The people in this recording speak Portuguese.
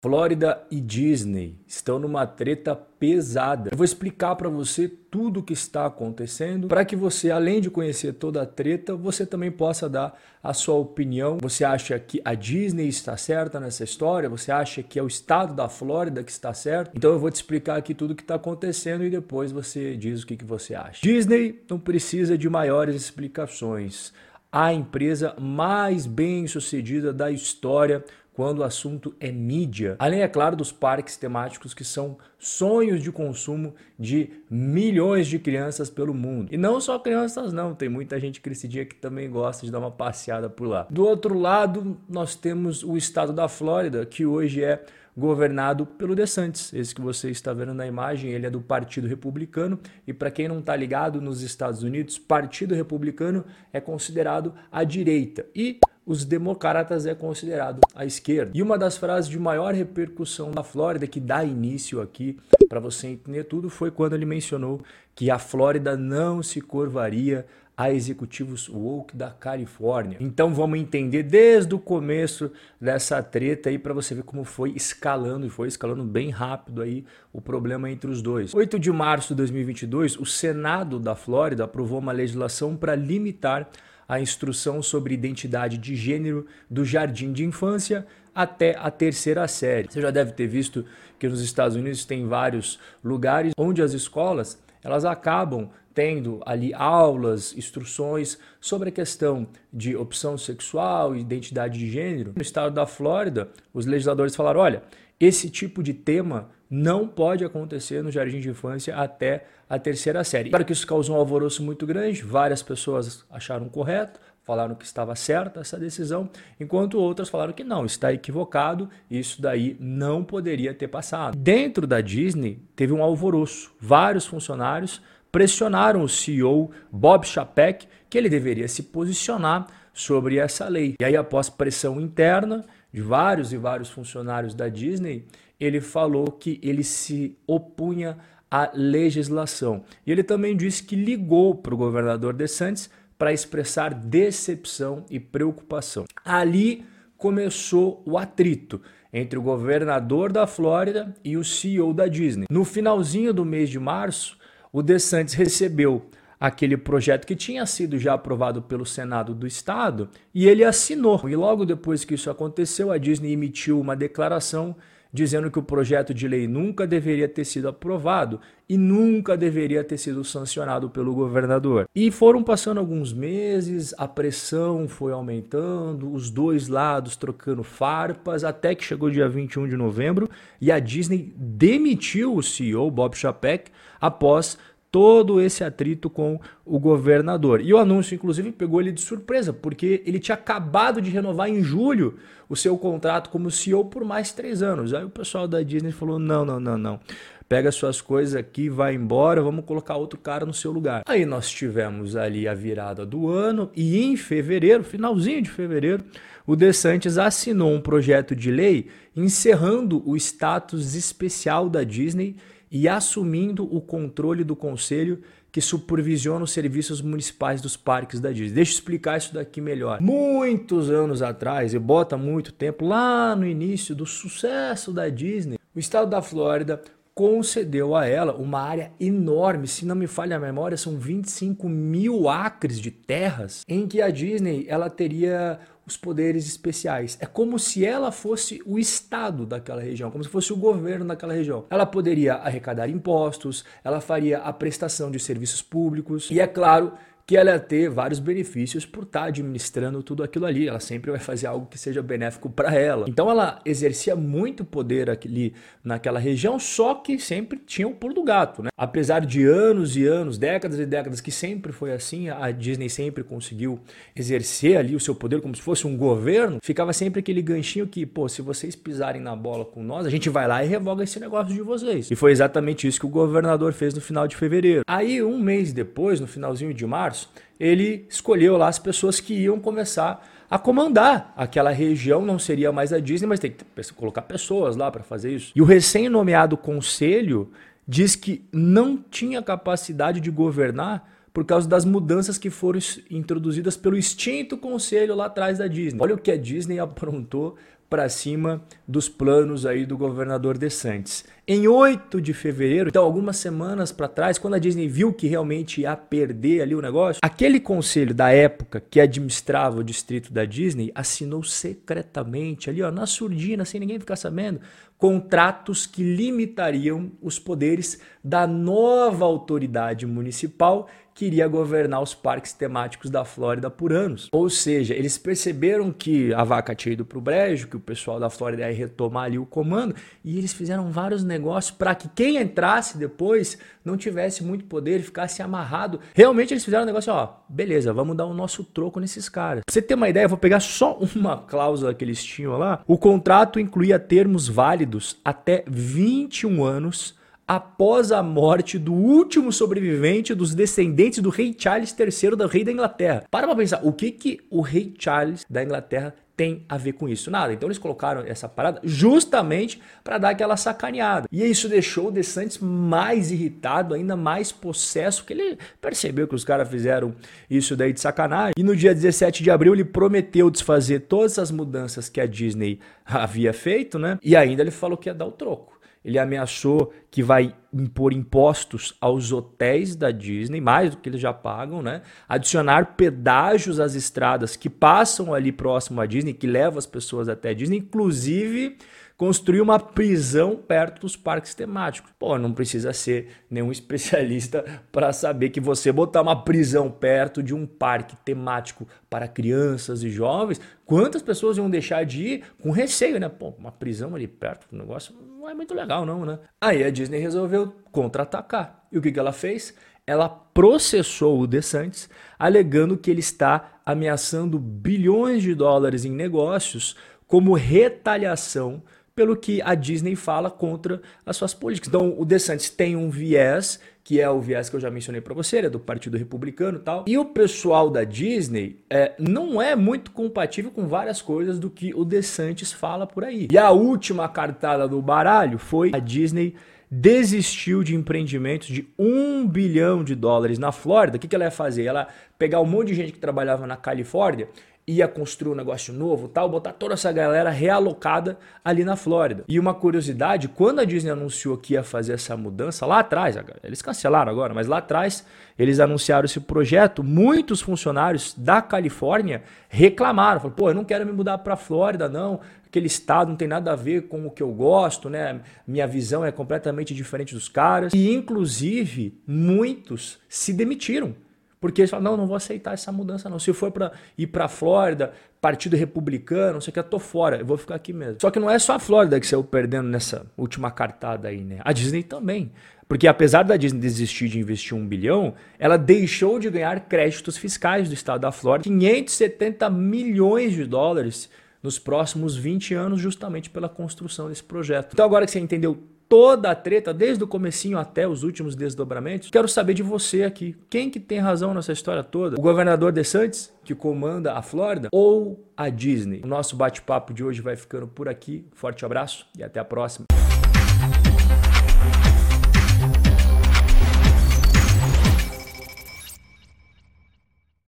Flórida e Disney estão numa treta pesada. Eu vou explicar para você tudo o que está acontecendo para que você, além de conhecer toda a treta, você também possa dar a sua opinião. Você acha que a Disney está certa nessa história? Você acha que é o estado da Flórida que está certo? Então eu vou te explicar aqui tudo o que está acontecendo e depois você diz o que, que você acha. Disney não precisa de maiores explicações. A empresa mais bem sucedida da história quando o assunto é mídia. Além, é claro, dos parques temáticos que são sonhos de consumo de milhões de crianças pelo mundo. E não só crianças, não, tem muita gente crescidinha que também gosta de dar uma passeada por lá. Do outro lado, nós temos o estado da Flórida, que hoje é governado pelo DeSantis. Esse que você está vendo na imagem, ele é do Partido Republicano. E para quem não está ligado nos Estados Unidos, Partido Republicano é considerado a direita. E os democratas é considerado a esquerda. E uma das frases de maior repercussão da Flórida, que dá início aqui para você entender tudo, foi quando ele mencionou que a Flórida não se curvaria a executivos woke da Califórnia. Então vamos entender desde o começo dessa treta aí para você ver como foi escalando e foi escalando bem rápido aí o problema entre os dois. 8 de março de 2022, o Senado da Flórida aprovou uma legislação para limitar a instrução sobre identidade de gênero do jardim de infância até a terceira série. Você já deve ter visto que nos Estados Unidos tem vários lugares onde as escolas elas acabam tendo ali aulas, instruções sobre a questão de opção sexual identidade de gênero. No estado da Flórida, os legisladores falaram: olha, esse tipo de tema não pode acontecer no jardim de infância até a terceira série. Claro que isso causou um alvoroço muito grande, várias pessoas acharam correto, falaram que estava certa essa decisão, enquanto outras falaram que não, está equivocado, isso daí não poderia ter passado. Dentro da Disney teve um alvoroço, vários funcionários pressionaram o CEO Bob Chapek que ele deveria se posicionar sobre essa lei. E aí após pressão interna de vários e vários funcionários da Disney, ele falou que ele se opunha à legislação. E ele também disse que ligou para o governador DeSantis para expressar decepção e preocupação. Ali começou o atrito entre o governador da Flórida e o CEO da Disney. No finalzinho do mês de março, o DeSantis recebeu aquele projeto que tinha sido já aprovado pelo Senado do Estado e ele assinou. E logo depois que isso aconteceu, a Disney emitiu uma declaração dizendo que o projeto de lei nunca deveria ter sido aprovado e nunca deveria ter sido sancionado pelo governador. E foram passando alguns meses, a pressão foi aumentando, os dois lados trocando farpas, até que chegou dia 21 de novembro e a Disney demitiu o CEO Bob Chapek após todo esse atrito com o governador. E o anúncio, inclusive, pegou ele de surpresa, porque ele tinha acabado de renovar em julho o seu contrato como CEO por mais três anos. Aí o pessoal da Disney falou: não, não, não, não. Pega suas coisas aqui, vai embora, vamos colocar outro cara no seu lugar. Aí nós tivemos ali a virada do ano e em fevereiro, finalzinho de fevereiro, o DeSantis assinou um projeto de lei encerrando o status especial da Disney e assumindo o controle do conselho que supervisiona os serviços municipais dos parques da Disney. Deixa eu explicar isso daqui melhor. Muitos anos atrás, e bota muito tempo, lá no início do sucesso da Disney, o estado da Flórida concedeu a ela uma área enorme, se não me falha a memória, são 25 mil acres de terras, em que a Disney ela teria os poderes especiais. É como se ela fosse o Estado daquela região, como se fosse o governo daquela região. Ela poderia arrecadar impostos, ela faria a prestação de serviços públicos e, é claro, que ela ia ter vários benefícios por estar tá administrando tudo aquilo ali. Ela sempre vai fazer algo que seja benéfico para ela. Então ela exercia muito poder ali naquela região, só que sempre tinha o pulo do gato, né? Apesar de anos e anos, décadas e décadas que sempre foi assim, a Disney sempre conseguiu exercer ali o seu poder como se fosse um governo, ficava sempre aquele ganchinho que, pô, se vocês pisarem na bola com nós, a gente vai lá e revoga esse negócio de vocês. E foi exatamente isso que o governador fez no final de fevereiro. Aí, um mês depois, no finalzinho de março, ele escolheu lá as pessoas que iam começar a comandar aquela região, não seria mais a Disney, mas tem que colocar pessoas lá para fazer isso. E o recém-nomeado conselho diz que não tinha capacidade de governar por causa das mudanças que foram introduzidas pelo extinto conselho lá atrás da Disney. Olha o que a Disney aprontou para cima dos planos aí do governador DeSantis. Em 8 de fevereiro, então algumas semanas para trás, quando a Disney viu que realmente ia perder ali o negócio, aquele conselho da época que administrava o distrito da Disney assinou secretamente ali, ó, na surdina, sem ninguém ficar sabendo, contratos que limitariam os poderes da nova autoridade municipal que iria governar os parques temáticos da Flórida por anos. Ou seja, eles perceberam que a vaca tinha ido para o brejo, que o pessoal da Flórida ia retomar ali o comando, e eles fizeram vários negócios para que quem entrasse depois não tivesse muito poder, ficasse amarrado. Realmente eles fizeram um negócio, ó, beleza, vamos dar o nosso troco nesses caras. Pra você ter uma ideia, eu vou pegar só uma cláusula que eles tinham lá. O contrato incluía termos válidos até 21 anos após a morte do último sobrevivente dos descendentes do rei Charles III, do rei da Inglaterra. Para pra pensar, o que, que o rei Charles da Inglaterra tem a ver com isso? Nada. Então eles colocaram essa parada justamente para dar aquela sacaneada. E isso deixou o DeSantis mais irritado, ainda mais possesso, que ele percebeu que os caras fizeram isso daí de sacanagem. E no dia 17 de abril ele prometeu desfazer todas as mudanças que a Disney havia feito, né? E ainda ele falou que ia dar o troco. Ele ameaçou que vai impor impostos aos hotéis da Disney, mais do que eles já pagam, né? Adicionar pedágios às estradas que passam ali próximo à Disney, que levam as pessoas até a Disney, inclusive construir uma prisão perto dos parques temáticos. Pô, não precisa ser nenhum especialista para saber que você botar uma prisão perto de um parque temático para crianças e jovens, quantas pessoas iam deixar de ir com receio, né? Pô, uma prisão ali perto do negócio não é muito legal não, né? Aí a Disney resolveu contra-atacar. E o que, que ela fez? Ela processou o DeSantis, alegando que ele está ameaçando bilhões de dólares em negócios como retaliação pelo que a Disney fala contra as suas políticas. Então, o DeSantis tem um viés, que é o viés que eu já mencionei para você, é do Partido Republicano e tal. E o pessoal da Disney é, não é muito compatível com várias coisas do que o DeSantis fala por aí. E a última cartada do baralho foi a Disney desistiu de empreendimentos de um bilhão de dólares na Flórida. O que, que ela ia fazer? Ela pegar um monte de gente que trabalhava na Califórnia ia construir um negócio novo, tal, botar toda essa galera realocada ali na Flórida. E uma curiosidade, quando a Disney anunciou que ia fazer essa mudança lá atrás, eles cancelaram agora, mas lá atrás eles anunciaram esse projeto, muitos funcionários da Califórnia reclamaram, falaram, pô, eu não quero me mudar para Flórida não, aquele estado não tem nada a ver com o que eu gosto, né? Minha visão é completamente diferente dos caras. E inclusive muitos se demitiram porque eles falam, não, não vou aceitar essa mudança não. Se for para ir para a Flórida, partido republicano, não sei o que, eu tô fora, eu vou ficar aqui mesmo. Só que não é só a Flórida que saiu perdendo nessa última cartada aí, né? A Disney também. Porque apesar da Disney desistir de investir um bilhão, ela deixou de ganhar créditos fiscais do estado da Flórida, 570 milhões de dólares nos próximos 20 anos, justamente pela construção desse projeto. Então agora que você entendeu toda a treta, desde o comecinho até os últimos desdobramentos. Quero saber de você aqui. Quem que tem razão nessa história toda? O governador DeSantis, que comanda a Flórida, ou a Disney? O nosso bate-papo de hoje vai ficando por aqui. Forte abraço e até a próxima.